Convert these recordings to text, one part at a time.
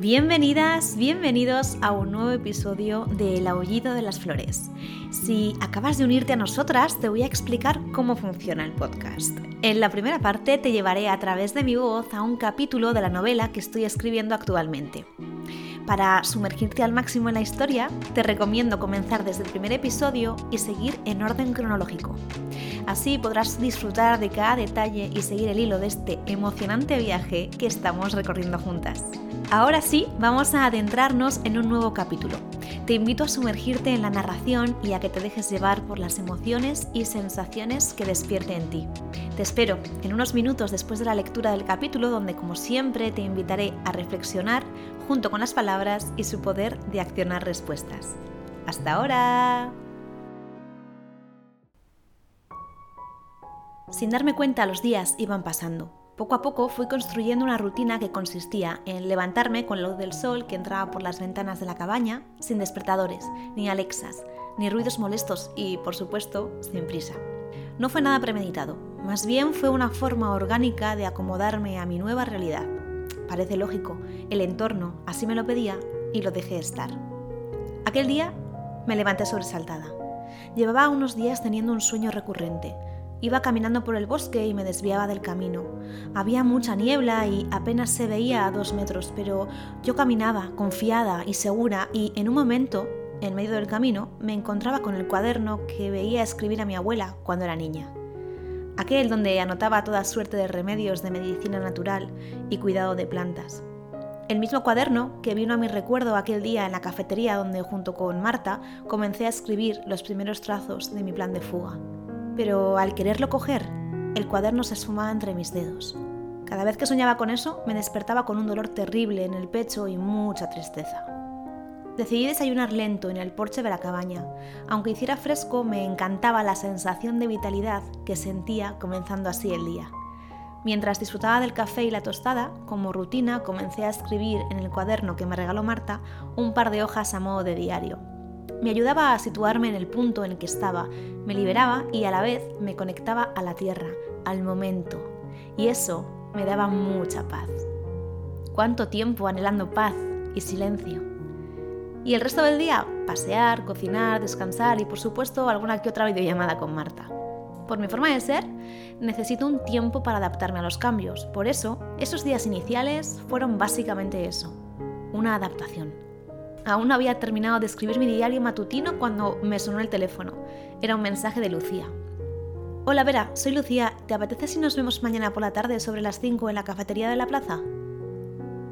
Bienvenidas, bienvenidos a un nuevo episodio de El Aullido de las Flores. Si acabas de unirte a nosotras, te voy a explicar cómo funciona el podcast. En la primera parte te llevaré a través de mi voz a un capítulo de la novela que estoy escribiendo actualmente. Para sumergirte al máximo en la historia, te recomiendo comenzar desde el primer episodio y seguir en orden cronológico. Así podrás disfrutar de cada detalle y seguir el hilo de este emocionante viaje que estamos recorriendo juntas. Ahora sí, vamos a adentrarnos en un nuevo capítulo. Te invito a sumergirte en la narración y a que te dejes llevar por las emociones y sensaciones que despierte en ti. Te espero en unos minutos después de la lectura del capítulo donde como siempre te invitaré a reflexionar junto con las palabras y su poder de accionar respuestas. ¡Hasta ahora! Sin darme cuenta los días iban pasando. Poco a poco fui construyendo una rutina que consistía en levantarme con la luz del sol que entraba por las ventanas de la cabaña, sin despertadores, ni alexas, ni ruidos molestos y, por supuesto, sin prisa. No fue nada premeditado, más bien fue una forma orgánica de acomodarme a mi nueva realidad. Parece lógico, el entorno así me lo pedía y lo dejé estar. Aquel día me levanté sobresaltada. Llevaba unos días teniendo un sueño recurrente, Iba caminando por el bosque y me desviaba del camino. Había mucha niebla y apenas se veía a dos metros, pero yo caminaba confiada y segura y en un momento, en medio del camino, me encontraba con el cuaderno que veía escribir a mi abuela cuando era niña. Aquel donde anotaba toda suerte de remedios de medicina natural y cuidado de plantas. El mismo cuaderno que vino a mi recuerdo aquel día en la cafetería donde junto con Marta comencé a escribir los primeros trazos de mi plan de fuga pero al quererlo coger, el cuaderno se esfumaba entre mis dedos. Cada vez que soñaba con eso, me despertaba con un dolor terrible en el pecho y mucha tristeza. Decidí desayunar lento en el porche de la cabaña. Aunque hiciera fresco, me encantaba la sensación de vitalidad que sentía comenzando así el día. Mientras disfrutaba del café y la tostada, como rutina comencé a escribir en el cuaderno que me regaló Marta un par de hojas a modo de diario. Me ayudaba a situarme en el punto en el que estaba, me liberaba y a la vez me conectaba a la tierra, al momento. Y eso me daba mucha paz. Cuánto tiempo anhelando paz y silencio. Y el resto del día, pasear, cocinar, descansar y por supuesto alguna que otra videollamada con Marta. Por mi forma de ser, necesito un tiempo para adaptarme a los cambios. Por eso, esos días iniciales fueron básicamente eso, una adaptación. Aún no había terminado de escribir mi diario matutino cuando me sonó el teléfono. Era un mensaje de Lucía. Hola Vera, soy Lucía. ¿Te apetece si nos vemos mañana por la tarde sobre las 5 en la cafetería de la plaza?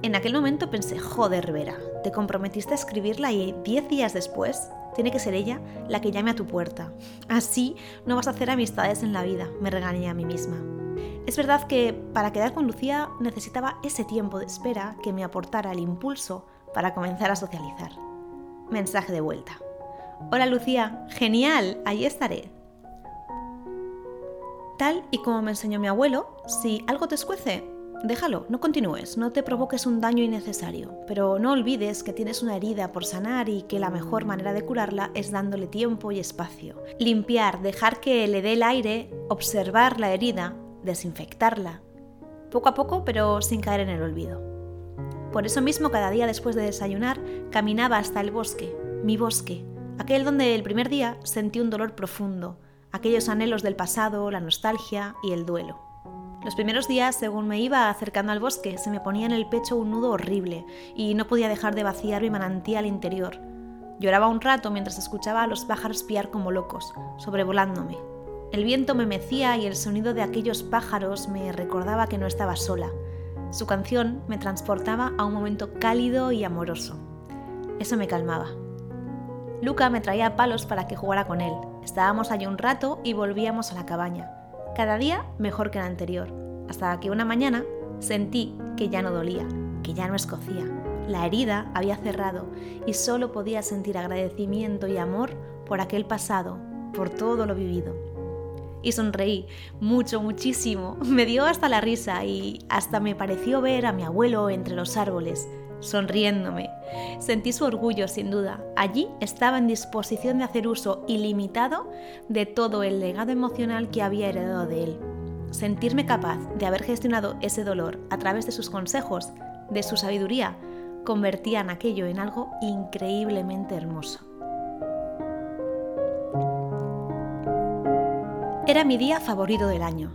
En aquel momento pensé, joder Vera, te comprometiste a escribirla y 10 días después tiene que ser ella la que llame a tu puerta. Así no vas a hacer amistades en la vida, me regañé a mí misma. Es verdad que para quedar con Lucía necesitaba ese tiempo de espera que me aportara el impulso para comenzar a socializar. Mensaje de vuelta. Hola Lucía, genial, ahí estaré. Tal y como me enseñó mi abuelo, si algo te escuece, déjalo, no continúes, no te provoques un daño innecesario, pero no olvides que tienes una herida por sanar y que la mejor manera de curarla es dándole tiempo y espacio. Limpiar, dejar que le dé el aire, observar la herida, desinfectarla, poco a poco pero sin caer en el olvido. Por eso mismo, cada día después de desayunar, caminaba hasta el bosque, mi bosque, aquel donde el primer día sentí un dolor profundo, aquellos anhelos del pasado, la nostalgia y el duelo. Los primeros días, según me iba acercando al bosque, se me ponía en el pecho un nudo horrible y no podía dejar de vaciar mi manantial interior. Lloraba un rato mientras escuchaba a los pájaros piar como locos, sobrevolándome. El viento me mecía y el sonido de aquellos pájaros me recordaba que no estaba sola, su canción me transportaba a un momento cálido y amoroso. Eso me calmaba. Luca me traía palos para que jugara con él. Estábamos allí un rato y volvíamos a la cabaña. Cada día mejor que el anterior, hasta que una mañana sentí que ya no dolía, que ya no escocía. La herida había cerrado y solo podía sentir agradecimiento y amor por aquel pasado, por todo lo vivido y sonreí mucho, muchísimo. Me dio hasta la risa y hasta me pareció ver a mi abuelo entre los árboles, sonriéndome. Sentí su orgullo, sin duda. Allí estaba en disposición de hacer uso ilimitado de todo el legado emocional que había heredado de él. Sentirme capaz de haber gestionado ese dolor a través de sus consejos, de su sabiduría, convertían aquello en algo increíblemente hermoso. Era mi día favorito del año.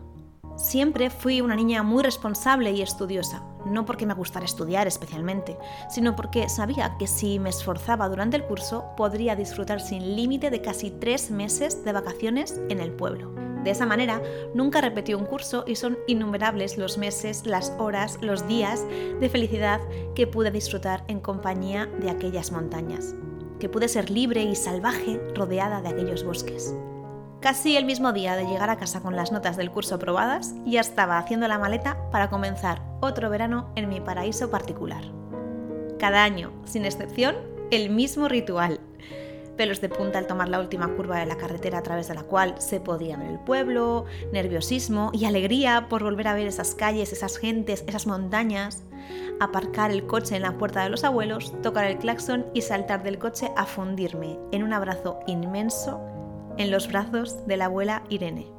Siempre fui una niña muy responsable y estudiosa, no porque me gustara estudiar especialmente, sino porque sabía que si me esforzaba durante el curso podría disfrutar sin límite de casi tres meses de vacaciones en el pueblo. De esa manera, nunca repetí un curso y son innumerables los meses, las horas, los días de felicidad que pude disfrutar en compañía de aquellas montañas, que pude ser libre y salvaje rodeada de aquellos bosques. Casi el mismo día de llegar a casa con las notas del curso aprobadas, ya estaba haciendo la maleta para comenzar otro verano en mi paraíso particular. Cada año, sin excepción, el mismo ritual. Pelos de punta al tomar la última curva de la carretera a través de la cual se podía ver el pueblo, nerviosismo y alegría por volver a ver esas calles, esas gentes, esas montañas, aparcar el coche en la puerta de los abuelos, tocar el claxon y saltar del coche a fundirme en un abrazo inmenso en los brazos de la abuela Irene.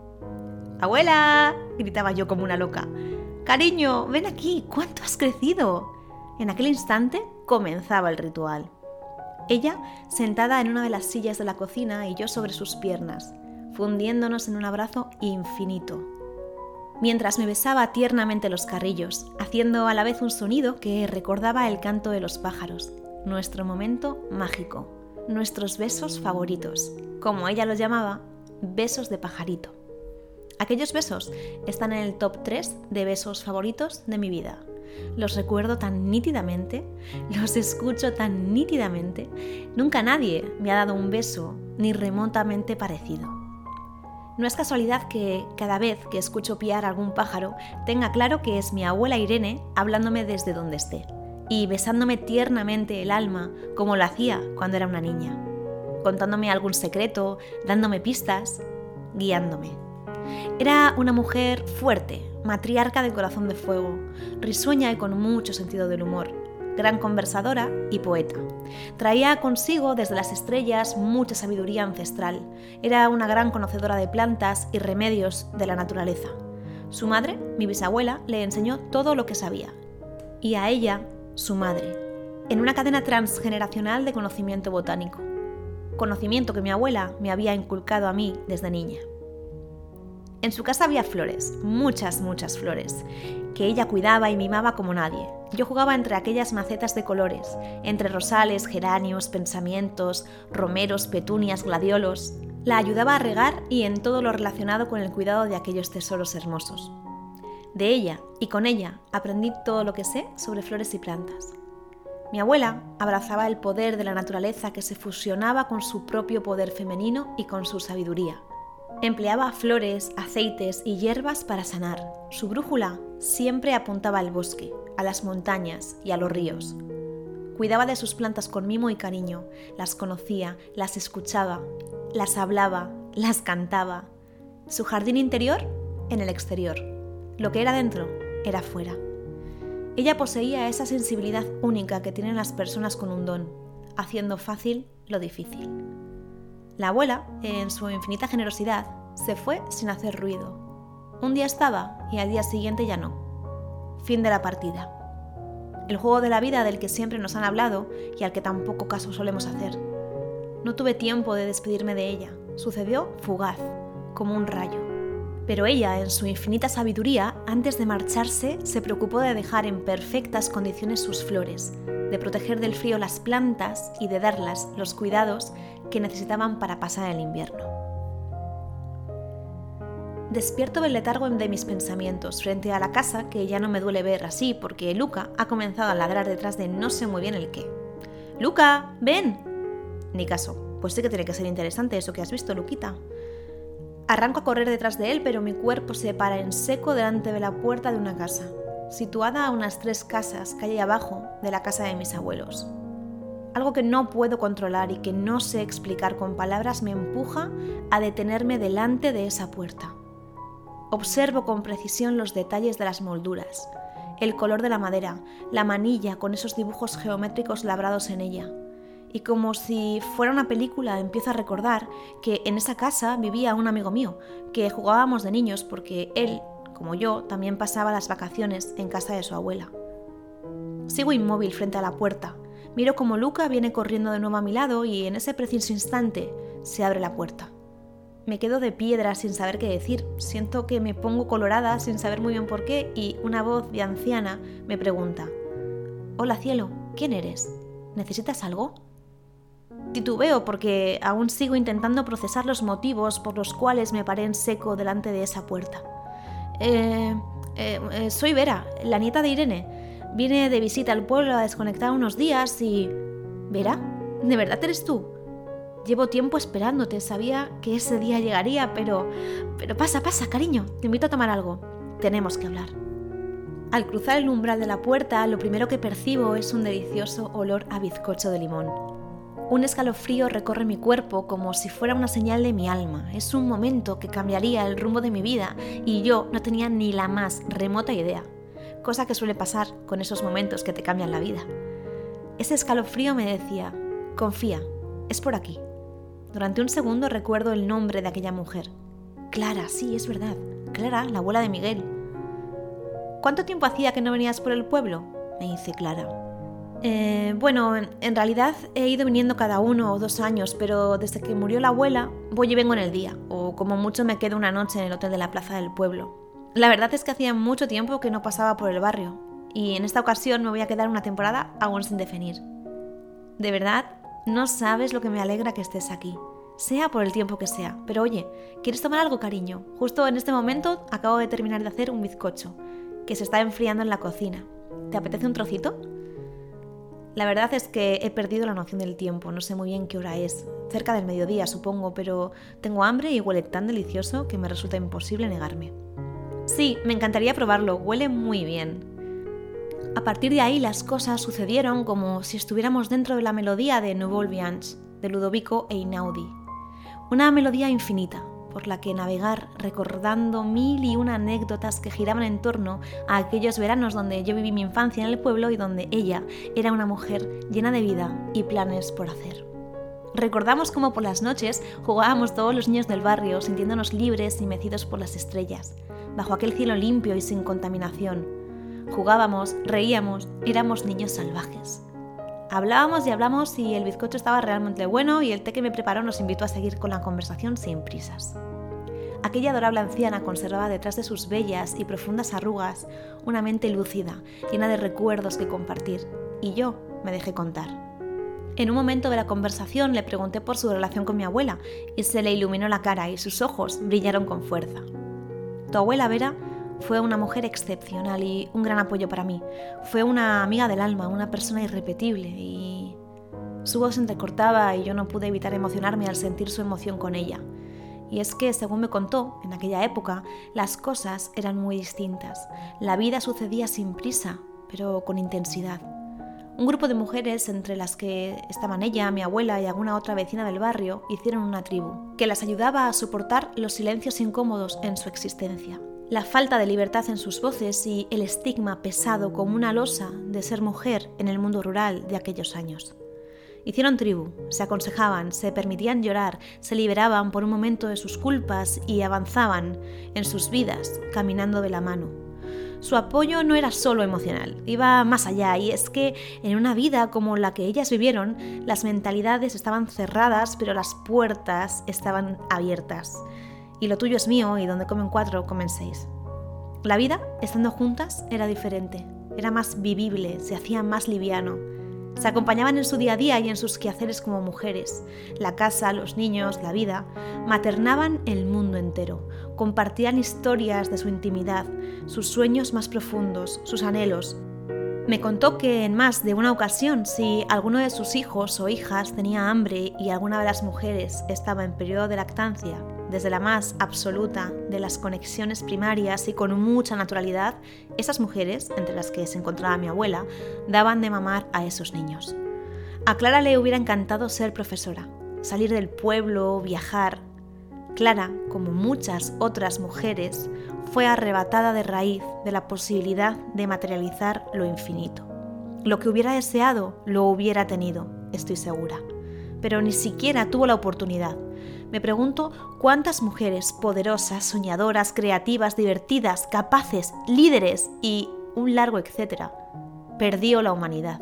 ¡Abuela! gritaba yo como una loca. Cariño, ven aquí, ¿cuánto has crecido? En aquel instante comenzaba el ritual. Ella sentada en una de las sillas de la cocina y yo sobre sus piernas, fundiéndonos en un abrazo infinito. Mientras me besaba tiernamente los carrillos, haciendo a la vez un sonido que recordaba el canto de los pájaros, nuestro momento mágico, nuestros besos favoritos, como ella los llamaba, besos de pajarito. Aquellos besos están en el top 3 de besos favoritos de mi vida. Los recuerdo tan nítidamente, los escucho tan nítidamente. Nunca nadie me ha dado un beso ni remotamente parecido. No es casualidad que cada vez que escucho piar algún pájaro tenga claro que es mi abuela Irene hablándome desde donde esté y besándome tiernamente el alma como lo hacía cuando era una niña contándome algún secreto, dándome pistas, guiándome. Era una mujer fuerte, matriarca de corazón de fuego, risueña y con mucho sentido del humor, gran conversadora y poeta. Traía consigo desde las estrellas mucha sabiduría ancestral. Era una gran conocedora de plantas y remedios de la naturaleza. Su madre, mi bisabuela, le enseñó todo lo que sabía. Y a ella, su madre, en una cadena transgeneracional de conocimiento botánico conocimiento que mi abuela me había inculcado a mí desde niña. En su casa había flores, muchas, muchas flores, que ella cuidaba y mimaba como nadie. Yo jugaba entre aquellas macetas de colores, entre rosales, geranios, pensamientos, romeros, petunias, gladiolos. La ayudaba a regar y en todo lo relacionado con el cuidado de aquellos tesoros hermosos. De ella y con ella aprendí todo lo que sé sobre flores y plantas. Mi abuela abrazaba el poder de la naturaleza que se fusionaba con su propio poder femenino y con su sabiduría. Empleaba flores, aceites y hierbas para sanar. Su brújula siempre apuntaba al bosque, a las montañas y a los ríos. Cuidaba de sus plantas con mimo y cariño, las conocía, las escuchaba, las hablaba, las cantaba. Su jardín interior en el exterior. Lo que era dentro era fuera. Ella poseía esa sensibilidad única que tienen las personas con un don, haciendo fácil lo difícil. La abuela, en su infinita generosidad, se fue sin hacer ruido. Un día estaba y al día siguiente ya no. Fin de la partida. El juego de la vida del que siempre nos han hablado y al que tampoco caso solemos hacer. No tuve tiempo de despedirme de ella. Sucedió fugaz, como un rayo. Pero ella, en su infinita sabiduría, antes de marcharse, se preocupó de dejar en perfectas condiciones sus flores, de proteger del frío las plantas y de darlas los cuidados que necesitaban para pasar el invierno. Despierto del letargo de mis pensamientos frente a la casa que ya no me duele ver así porque Luca ha comenzado a ladrar detrás de no sé muy bien el qué. ¡Luca! ¡Ven! Ni caso. Pues sí que tiene que ser interesante eso que has visto, Luquita. Arranco a correr detrás de él, pero mi cuerpo se para en seco delante de la puerta de una casa, situada a unas tres casas calle abajo de la casa de mis abuelos. Algo que no puedo controlar y que no sé explicar con palabras me empuja a detenerme delante de esa puerta. Observo con precisión los detalles de las molduras, el color de la madera, la manilla con esos dibujos geométricos labrados en ella, y como si fuera una película empiezo a recordar que en esa casa vivía un amigo mío, que jugábamos de niños porque él, como yo, también pasaba las vacaciones en casa de su abuela. Sigo inmóvil frente a la puerta. Miro como Luca viene corriendo de nuevo a mi lado y en ese preciso instante se abre la puerta. Me quedo de piedra sin saber qué decir. Siento que me pongo colorada sin saber muy bien por qué y una voz de anciana me pregunta, Hola cielo, ¿quién eres? ¿Necesitas algo? Titubeo porque aún sigo intentando procesar los motivos por los cuales me paré en seco delante de esa puerta. Eh, eh, eh, soy Vera, la nieta de Irene. Vine de visita al pueblo a desconectar unos días y... ¿Vera? ¿De verdad eres tú? Llevo tiempo esperándote, sabía que ese día llegaría, pero... Pero pasa, pasa, cariño, te invito a tomar algo. Tenemos que hablar. Al cruzar el umbral de la puerta, lo primero que percibo es un delicioso olor a bizcocho de limón. Un escalofrío recorre mi cuerpo como si fuera una señal de mi alma. Es un momento que cambiaría el rumbo de mi vida y yo no tenía ni la más remota idea cosa que suele pasar con esos momentos que te cambian la vida. Ese escalofrío me decía, confía, es por aquí. Durante un segundo recuerdo el nombre de aquella mujer. Clara, sí, es verdad. Clara, la abuela de Miguel. ¿Cuánto tiempo hacía que no venías por el pueblo? me dice Clara. Eh, bueno, en realidad he ido viniendo cada uno o dos años, pero desde que murió la abuela voy y vengo en el día, o como mucho me quedo una noche en el hotel de la plaza del pueblo. La verdad es que hacía mucho tiempo que no pasaba por el barrio y en esta ocasión me voy a quedar una temporada aún sin definir. De verdad, no sabes lo que me alegra que estés aquí, sea por el tiempo que sea. Pero oye, ¿quieres tomar algo, cariño? Justo en este momento acabo de terminar de hacer un bizcocho, que se está enfriando en la cocina. ¿Te apetece un trocito? La verdad es que he perdido la noción del tiempo, no sé muy bien qué hora es. Cerca del mediodía, supongo, pero tengo hambre y huele tan delicioso que me resulta imposible negarme. Sí, me encantaría probarlo, huele muy bien. A partir de ahí las cosas sucedieron como si estuviéramos dentro de la melodía de Nouveau Viange, de Ludovico Einaudi. Una melodía infinita, por la que navegar recordando mil y una anécdotas que giraban en torno a aquellos veranos donde yo viví mi infancia en el pueblo y donde ella era una mujer llena de vida y planes por hacer. Recordamos cómo por las noches jugábamos todos los niños del barrio sintiéndonos libres y mecidos por las estrellas bajo aquel cielo limpio y sin contaminación. Jugábamos, reíamos, éramos niños salvajes. Hablábamos y hablamos y el bizcocho estaba realmente bueno y el té que me preparó nos invitó a seguir con la conversación sin prisas. Aquella adorable anciana conservaba detrás de sus bellas y profundas arrugas una mente lúcida, llena de recuerdos que compartir, y yo me dejé contar. En un momento de la conversación le pregunté por su relación con mi abuela y se le iluminó la cara y sus ojos brillaron con fuerza. Tu abuela Vera fue una mujer excepcional y un gran apoyo para mí. Fue una amiga del alma, una persona irrepetible y... Su voz se entrecortaba y yo no pude evitar emocionarme al sentir su emoción con ella. Y es que, según me contó, en aquella época las cosas eran muy distintas. La vida sucedía sin prisa, pero con intensidad. Un grupo de mujeres, entre las que estaban ella, mi abuela y alguna otra vecina del barrio, hicieron una tribu, que las ayudaba a soportar los silencios incómodos en su existencia. La falta de libertad en sus voces y el estigma pesado como una losa de ser mujer en el mundo rural de aquellos años. Hicieron tribu, se aconsejaban, se permitían llorar, se liberaban por un momento de sus culpas y avanzaban en sus vidas caminando de la mano, su apoyo no era solo emocional, iba más allá, y es que en una vida como la que ellas vivieron, las mentalidades estaban cerradas, pero las puertas estaban abiertas. Y lo tuyo es mío, y donde comen cuatro, comen seis. La vida, estando juntas, era diferente, era más vivible, se hacía más liviano. Se acompañaban en su día a día y en sus quehaceres como mujeres. La casa, los niños, la vida, maternaban el mundo entero. Compartían historias de su intimidad, sus sueños más profundos, sus anhelos. Me contó que en más de una ocasión, si alguno de sus hijos o hijas tenía hambre y alguna de las mujeres estaba en periodo de lactancia, desde la más absoluta de las conexiones primarias y con mucha naturalidad, esas mujeres, entre las que se encontraba mi abuela, daban de mamar a esos niños. A Clara le hubiera encantado ser profesora, salir del pueblo, viajar. Clara, como muchas otras mujeres, fue arrebatada de raíz de la posibilidad de materializar lo infinito. Lo que hubiera deseado lo hubiera tenido, estoy segura, pero ni siquiera tuvo la oportunidad me pregunto cuántas mujeres poderosas, soñadoras, creativas, divertidas, capaces, líderes y un largo etcétera perdió la humanidad.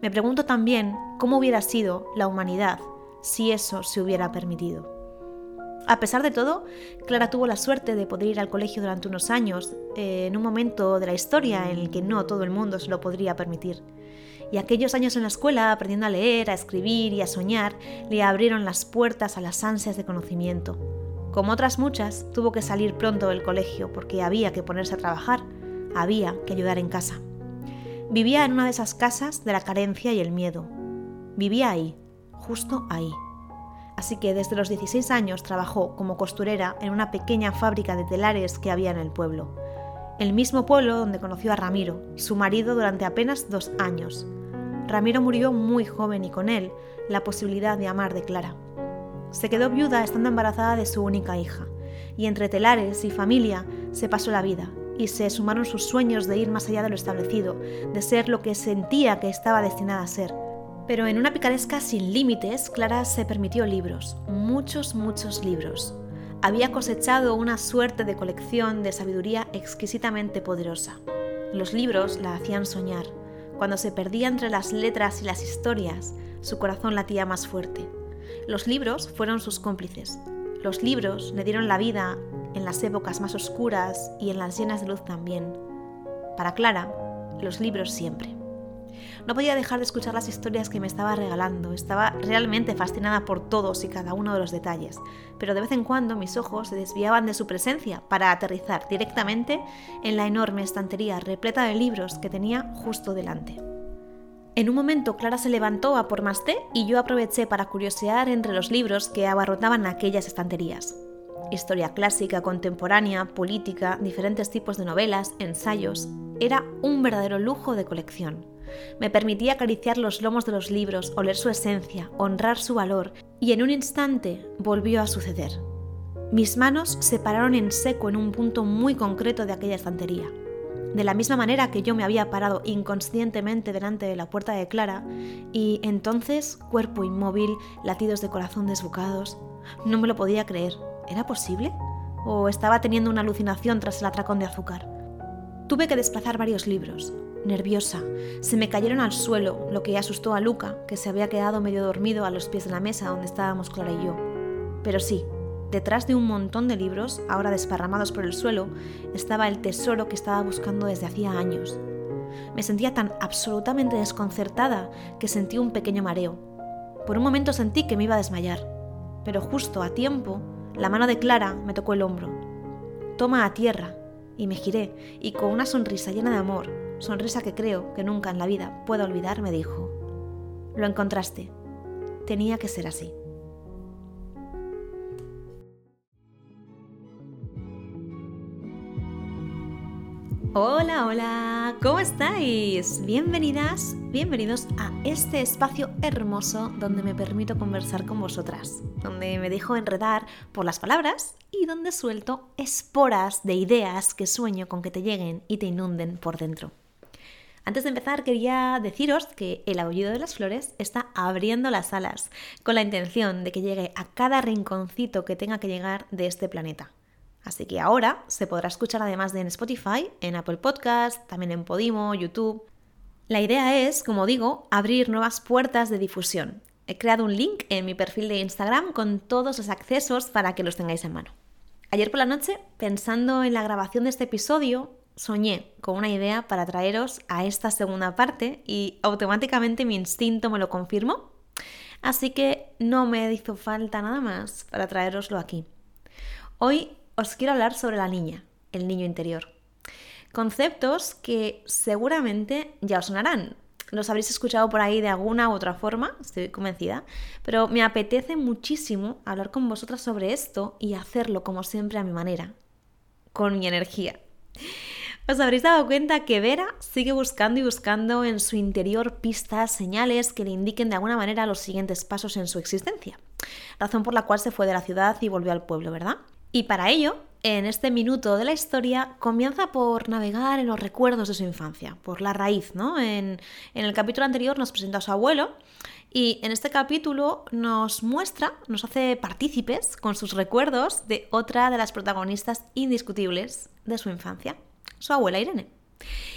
Me pregunto también cómo hubiera sido la humanidad si eso se hubiera permitido. A pesar de todo, Clara tuvo la suerte de poder ir al colegio durante unos años, eh, en un momento de la historia en el que no todo el mundo se lo podría permitir. Y aquellos años en la escuela, aprendiendo a leer, a escribir y a soñar, le abrieron las puertas a las ansias de conocimiento. Como otras muchas, tuvo que salir pronto del colegio porque había que ponerse a trabajar, había que ayudar en casa. Vivía en una de esas casas de la carencia y el miedo. Vivía ahí, justo ahí así que desde los 16 años trabajó como costurera en una pequeña fábrica de telares que había en el pueblo. El mismo pueblo donde conoció a Ramiro, su marido durante apenas dos años. Ramiro murió muy joven y con él la posibilidad de amar de Clara. Se quedó viuda estando embarazada de su única hija, y entre telares y familia se pasó la vida, y se sumaron sus sueños de ir más allá de lo establecido, de ser lo que sentía que estaba destinada a ser, pero en una picaresca sin límites, Clara se permitió libros, muchos, muchos libros. Había cosechado una suerte de colección de sabiduría exquisitamente poderosa. Los libros la hacían soñar. Cuando se perdía entre las letras y las historias, su corazón latía más fuerte. Los libros fueron sus cómplices. Los libros le dieron la vida en las épocas más oscuras y en las llenas de luz también. Para Clara, los libros siempre. No podía dejar de escuchar las historias que me estaba regalando, estaba realmente fascinada por todos y cada uno de los detalles, pero de vez en cuando mis ojos se desviaban de su presencia para aterrizar directamente en la enorme estantería repleta de libros que tenía justo delante. En un momento Clara se levantó a por más té y yo aproveché para curiosear entre los libros que abarrotaban aquellas estanterías. Historia clásica, contemporánea, política, diferentes tipos de novelas, ensayos. Era un verdadero lujo de colección. Me permitía acariciar los lomos de los libros, oler su esencia, honrar su valor, y en un instante volvió a suceder. Mis manos se pararon en seco en un punto muy concreto de aquella estantería. De la misma manera que yo me había parado inconscientemente delante de la puerta de Clara, y entonces, cuerpo inmóvil, latidos de corazón desbocados, no me lo podía creer. ¿Era posible? ¿O estaba teniendo una alucinación tras el atracón de azúcar? Tuve que desplazar varios libros, nerviosa. Se me cayeron al suelo, lo que asustó a Luca, que se había quedado medio dormido a los pies de la mesa donde estábamos Clara y yo. Pero sí, detrás de un montón de libros, ahora desparramados por el suelo, estaba el tesoro que estaba buscando desde hacía años. Me sentía tan absolutamente desconcertada que sentí un pequeño mareo. Por un momento sentí que me iba a desmayar, pero justo a tiempo, la mano de Clara me tocó el hombro. Toma a tierra, y me giré, y con una sonrisa llena de amor, sonrisa que creo que nunca en la vida puedo olvidar, me dijo, lo encontraste, tenía que ser así. Hola, hola, ¿cómo estáis? Bienvenidas, bienvenidos a este espacio hermoso donde me permito conversar con vosotras, donde me dejo enredar por las palabras y donde suelto esporas de ideas que sueño con que te lleguen y te inunden por dentro. Antes de empezar, quería deciros que el aullido de las flores está abriendo las alas, con la intención de que llegue a cada rinconcito que tenga que llegar de este planeta. Así que ahora se podrá escuchar además de en Spotify, en Apple Podcast, también en Podimo, YouTube. La idea es, como digo, abrir nuevas puertas de difusión. He creado un link en mi perfil de Instagram con todos los accesos para que los tengáis en mano. Ayer por la noche, pensando en la grabación de este episodio, soñé con una idea para traeros a esta segunda parte y automáticamente mi instinto me lo confirmó. Así que no me hizo falta nada más para traeroslo aquí. Hoy os quiero hablar sobre la niña, el niño interior. Conceptos que seguramente ya os sonarán. Los habréis escuchado por ahí de alguna u otra forma, estoy convencida, pero me apetece muchísimo hablar con vosotras sobre esto y hacerlo como siempre a mi manera, con mi energía. Os habréis dado cuenta que Vera sigue buscando y buscando en su interior pistas, señales que le indiquen de alguna manera los siguientes pasos en su existencia. Razón por la cual se fue de la ciudad y volvió al pueblo, ¿verdad? Y para ello, en este minuto de la historia, comienza por navegar en los recuerdos de su infancia, por la raíz, ¿no? En, el capítulo anterior nos presentó a su abuelo y en este capítulo nos muestra, nos hace partícipes con sus recuerdos de otra de las protagonistas indiscutibles de su infancia, su abuela Irene.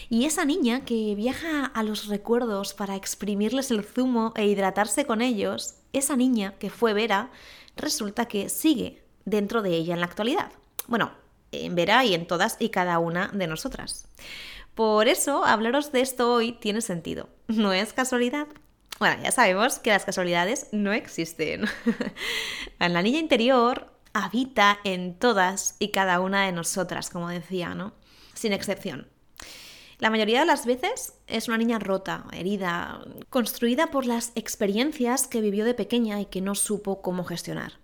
Y esa niña que viaja a los recuerdos para exprimirles el zumo e hidratarse con ellos, esa niña que fue Vera, resulta que sigue dentro de ella en la actualidad. Bueno, en Vera y en todas y cada una de nosotras. Por eso hablaros de esto hoy tiene sentido. No es casualidad. Bueno, ya sabemos que las casualidades no existen. la niña interior habita en todas y cada una de nosotras, como decía, ¿no? Sin excepción. La mayoría de las veces es una niña rota, herida, construida por las experiencias que vivió de pequeña y que no supo cómo gestionar.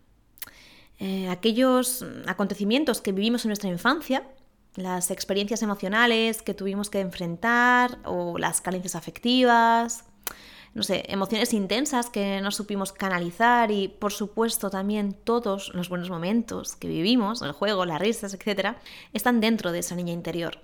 Eh, aquellos acontecimientos que vivimos en nuestra infancia, las experiencias emocionales que tuvimos que enfrentar o las carencias afectivas, no sé, emociones intensas que no supimos canalizar y por supuesto también todos los buenos momentos que vivimos, el juego, las risas, etc., están dentro de esa niña interior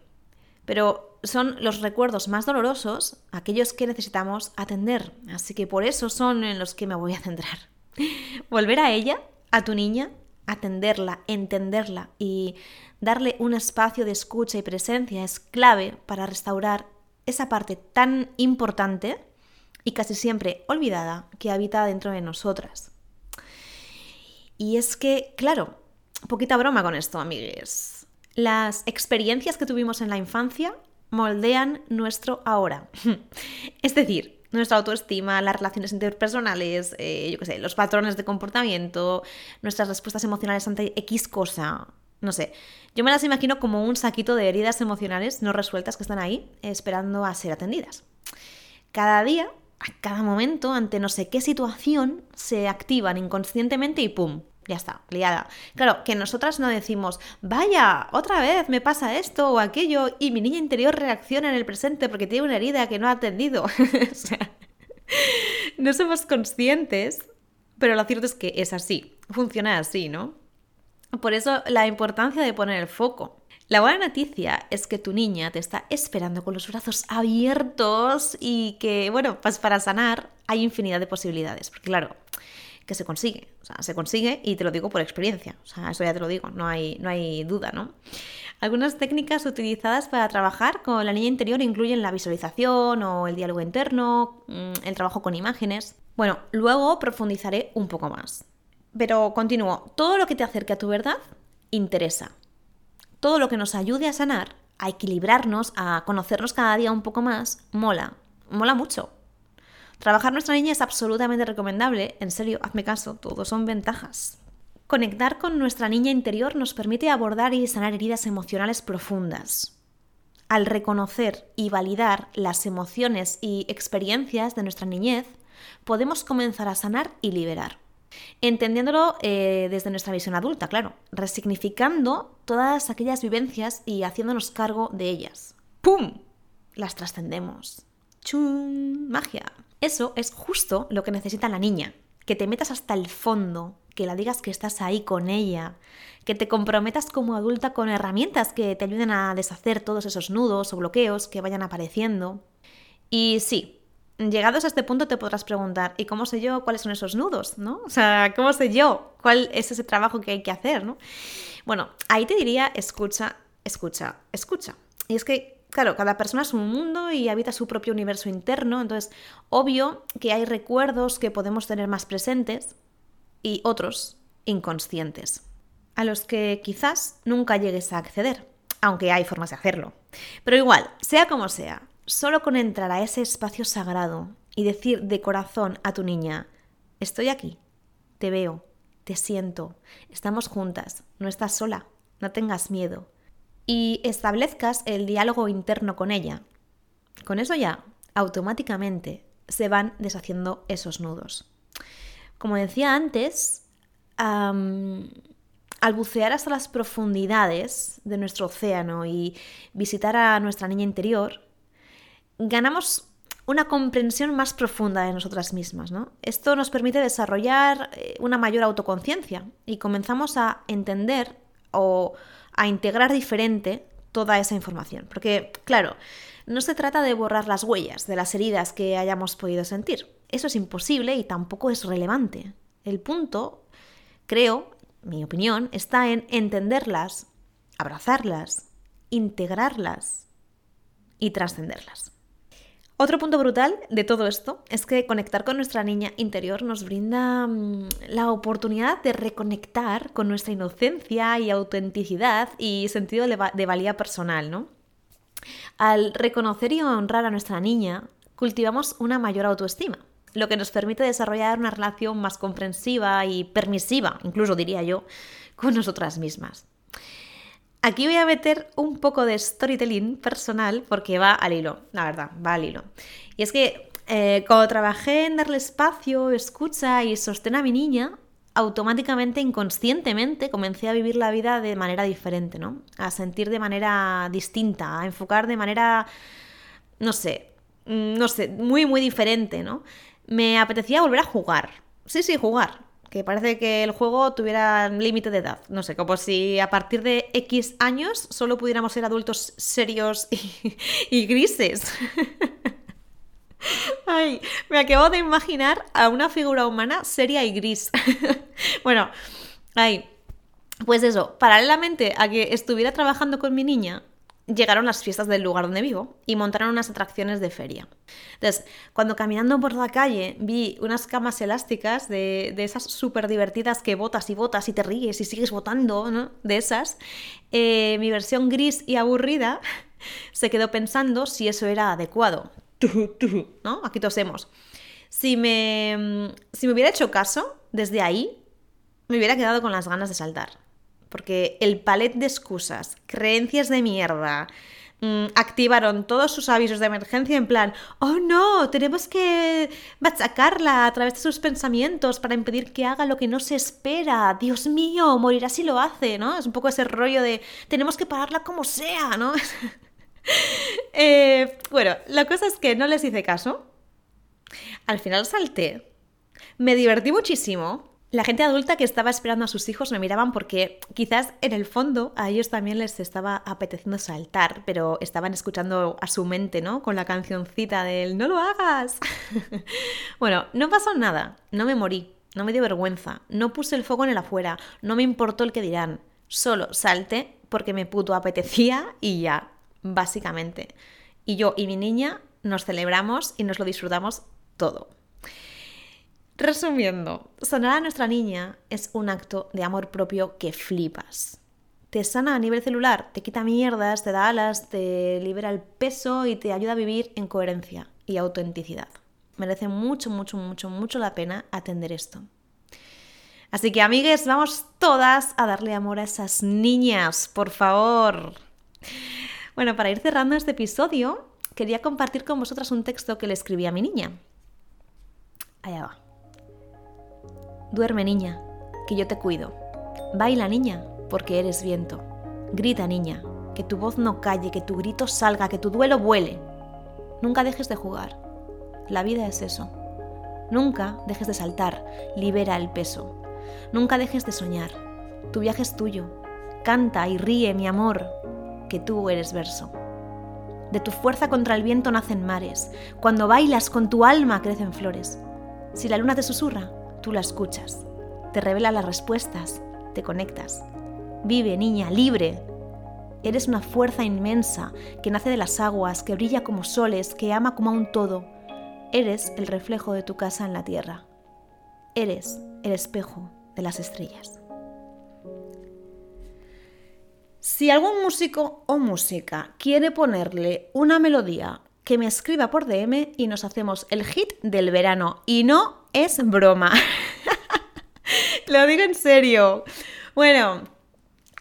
pero son los recuerdos más dolorosos aquellos que necesitamos atender. Así que por eso son en los que me voy a centrar. Volver a ella, a tu niña, atenderla, entenderla y darle un espacio de escucha y presencia es clave para restaurar esa parte tan importante y casi siempre olvidada que habita dentro de nosotras. Y es que, claro, poquita broma con esto, amigues. Las experiencias que tuvimos en la infancia moldean nuestro ahora. es decir, nuestra autoestima, las relaciones interpersonales, eh, yo qué sé, los patrones de comportamiento, nuestras respuestas emocionales ante X cosa. No sé, yo me las imagino como un saquito de heridas emocionales no resueltas que están ahí esperando a ser atendidas. Cada día, a cada momento, ante no sé qué situación, se activan inconscientemente y ¡pum! ya está, liada. Claro, que nosotras no decimos, vaya, otra vez me pasa esto o aquello y mi niña interior reacciona en el presente porque tiene una herida que no ha atendido. o sea, no somos conscientes, pero lo cierto es que es así, funciona así, ¿no? Por eso la importancia de poner el foco. La buena noticia es que tu niña te está esperando con los brazos abiertos y que, bueno, pues para sanar hay infinidad de posibilidades. Porque claro, que se consigue. O sea, se consigue y te lo digo por experiencia. O sea, eso ya te lo digo, no hay, no hay duda, ¿no? Algunas técnicas utilizadas para trabajar con la niña interior incluyen la visualización o el diálogo interno, mm, el trabajo con imágenes. Bueno, luego profundizaré un poco más. Pero continúo. Todo lo que te acerque a tu verdad interesa. Todo lo que nos ayude a sanar, a equilibrarnos, a conocernos cada día un poco más, mola. Mola mucho. Trabajar nuestra niña es absolutamente recomendable, en serio, hazme caso, todo son ventajas. Conectar con nuestra niña interior nos permite abordar y sanar heridas emocionales profundas. Al reconocer y validar las emociones y experiencias de nuestra niñez, podemos comenzar a sanar y liberar. Entendiéndolo eh, desde nuestra visión adulta, claro, resignificando todas aquellas vivencias y haciéndonos cargo de ellas. ¡Pum! Las trascendemos. ¡Chum! Magia. Eso es justo lo que necesita la niña, que te metas hasta el fondo, que la digas que estás ahí con ella, que te comprometas como adulta con herramientas que te ayuden a deshacer todos esos nudos o bloqueos que vayan apareciendo. Y sí, llegados a este punto te podrás preguntar, ¿y cómo sé yo cuáles son esos nudos? ¿No? O sea, ¿cómo sé yo cuál es ese trabajo que hay que hacer? ¿no? Bueno, ahí te diría, escucha, escucha, escucha. Y es que claro, cada persona es un mundo y habita su propio universo interno, entonces obvio que hay recuerdos que podemos tener más presentes y otros inconscientes, a los que quizás nunca llegues a acceder, aunque hay formas de hacerlo. Pero igual, sea como sea, solo con entrar a ese espacio sagrado y decir de corazón a tu niña, estoy aquí, te veo, te siento, estamos juntas, no estás sola, no tengas miedo, y establezcas el diálogo interno con ella. Con eso ya, automáticamente, se van deshaciendo esos nudos. Como decía antes, al bucear hasta las profundidades de nuestro océano y visitar a nuestra niña interior, ganamos una comprensión más profunda de nosotras mismas. Esto nos permite desarrollar eh, una mayor autoconciencia y comenzamos a entender o a integrar diferente toda esa información. Porque, claro, no se trata de borrar las huellas de las heridas que hayamos podido sentir. Eso es imposible y tampoco es relevante. El punto, creo, mi opinión, está en entenderlas, abrazarlas, integrarlas y trascenderlas. Otro punto brutal de todo esto es que conectar con nuestra niña interior nos brinda mm, la oportunidad de reconectar con nuestra inocencia y autenticidad y sentido de, valía personal, ¿no? Al reconocer y honrar a nuestra niña, cultivamos una mayor autoestima, lo que nos permite desarrollar una relación más comprensiva y permisiva, incluso diría yo, con nosotras mismas. Aquí voy a meter un poco de storytelling personal porque va al hilo, la verdad, va al hilo. Y es que eh, cuando trabajé en darle espacio, escucha y sostén a mi niña, automáticamente, inconscientemente, comencé a vivir la vida de manera diferente, ¿no? A sentir de manera distinta, a enfocar de manera, no sé, mm, no sé, muy, muy diferente, ¿no? Me apetecía volver a jugar. Sí, sí, jugar que parece que el juego tuviera límite de edad. No sé, como si a partir de X años solo pudiéramos ser adultos serios y, grises. Ay, me acabo de imaginar a una figura humana seria y gris. bueno, ay, pues eso, paralelamente a que estuviera trabajando con mi niña, llegaron las fiestas del lugar donde vivo y montaron unas atracciones de feria. Entonces, cuando caminando por la calle vi unas camas elásticas de, esas súper divertidas que botas y botas y te ríes y sigues botando, ¿no? De esas, eh, mi versión gris y aburrida se quedó pensando si eso era adecuado. ¿No? Aquí tosemos. Si me, si me hubiera hecho caso, desde ahí, me hubiera quedado con las ganas de saltar porque el palet de excusas, creencias de mierda, mm, activaron todos sus avisos de emergencia en plan, oh no, tenemos que machacarla a través de sus pensamientos para impedir que haga lo que no se espera. Dios mío, morirá si lo hace, ¿no? Es un poco ese rollo de, tenemos que pararla como sea, ¿no? Eh, bueno, la cosa es que no les hice caso. Al final salté. Me divertí muchísimo. La gente adulta que estaba esperando a sus hijos me miraban porque quizás en el fondo a ellos también les estaba apeteciendo saltar, pero estaban escuchando a su mente, ¿no? Con la cancioncita del no lo hagas. bueno, no pasó nada, no me morí, no me dio vergüenza, no puse el fuego en el afuera, no me importó el que dirán, solo salté porque me puto apetecía y ya, básicamente. Y yo y mi niña nos celebramos y nos lo disfrutamos todo. Resumiendo, sanar a nuestra niña es un acto de amor propio que flipas. Te sana a nivel celular, te quita mierdas, te da alas, te libera el peso y te ayuda a vivir en coherencia y autenticidad. Merece mucho, mucho, mucho, mucho la pena atender esto. Así que, amigues, vamos todas a darle amor a esas niñas, por favor. Bueno, para ir cerrando este episodio, quería compartir con vosotras un texto que le escribí a mi niña. Allá va. Duerme niña, que yo te cuido. Baila niña, porque eres viento. Grita niña, que tu voz no calle, que tu grito salga, que tu duelo vuele. Nunca dejes de jugar. La vida es eso. Nunca dejes de saltar, libera el peso. Nunca dejes de soñar. Tu viaje es tuyo. Canta y ríe, mi amor, que tú eres verso. De tu fuerza contra el viento nacen mares. Cuando bailas con tu alma crecen flores. Si la luna te susurra, tú la escuchas, te revela las respuestas, te conectas. Vive, niña, libre. Eres una fuerza inmensa que nace de las aguas, que brilla como soles, que ama como a un todo. Eres el reflejo de tu casa en la tierra. Eres el espejo de las estrellas. Si algún músico o música quiere ponerle una melodía que me escriba por DM y nos hacemos el hit del verano. Y no es broma. Lo digo en serio. Bueno,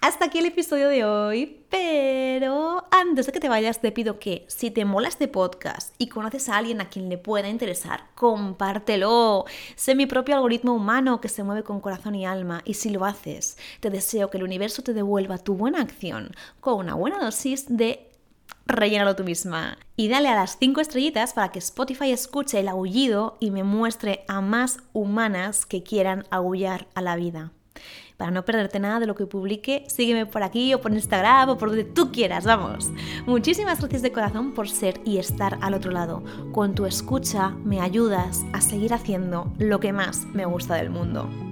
hasta aquí el episodio de hoy, pero antes de que te vayas te pido que si te mola este podcast y conoces a alguien a quien le pueda interesar, compártelo. Sé mi propio algoritmo humano que se mueve con corazón y alma y si lo haces, te deseo que el universo te devuelva tu buena acción con una buena dosis de rellénalo tú misma. Y dale a las 5 estrellitas para que Spotify escuche el aullido y me muestre a más humanas que quieran aullar a la vida. Para no perderte nada de lo que publique, sígueme por aquí o por Instagram o por donde tú quieras, vamos. Muchísimas gracias de corazón por ser y estar al otro lado. Con tu escucha me ayudas a seguir haciendo lo que más me gusta del mundo.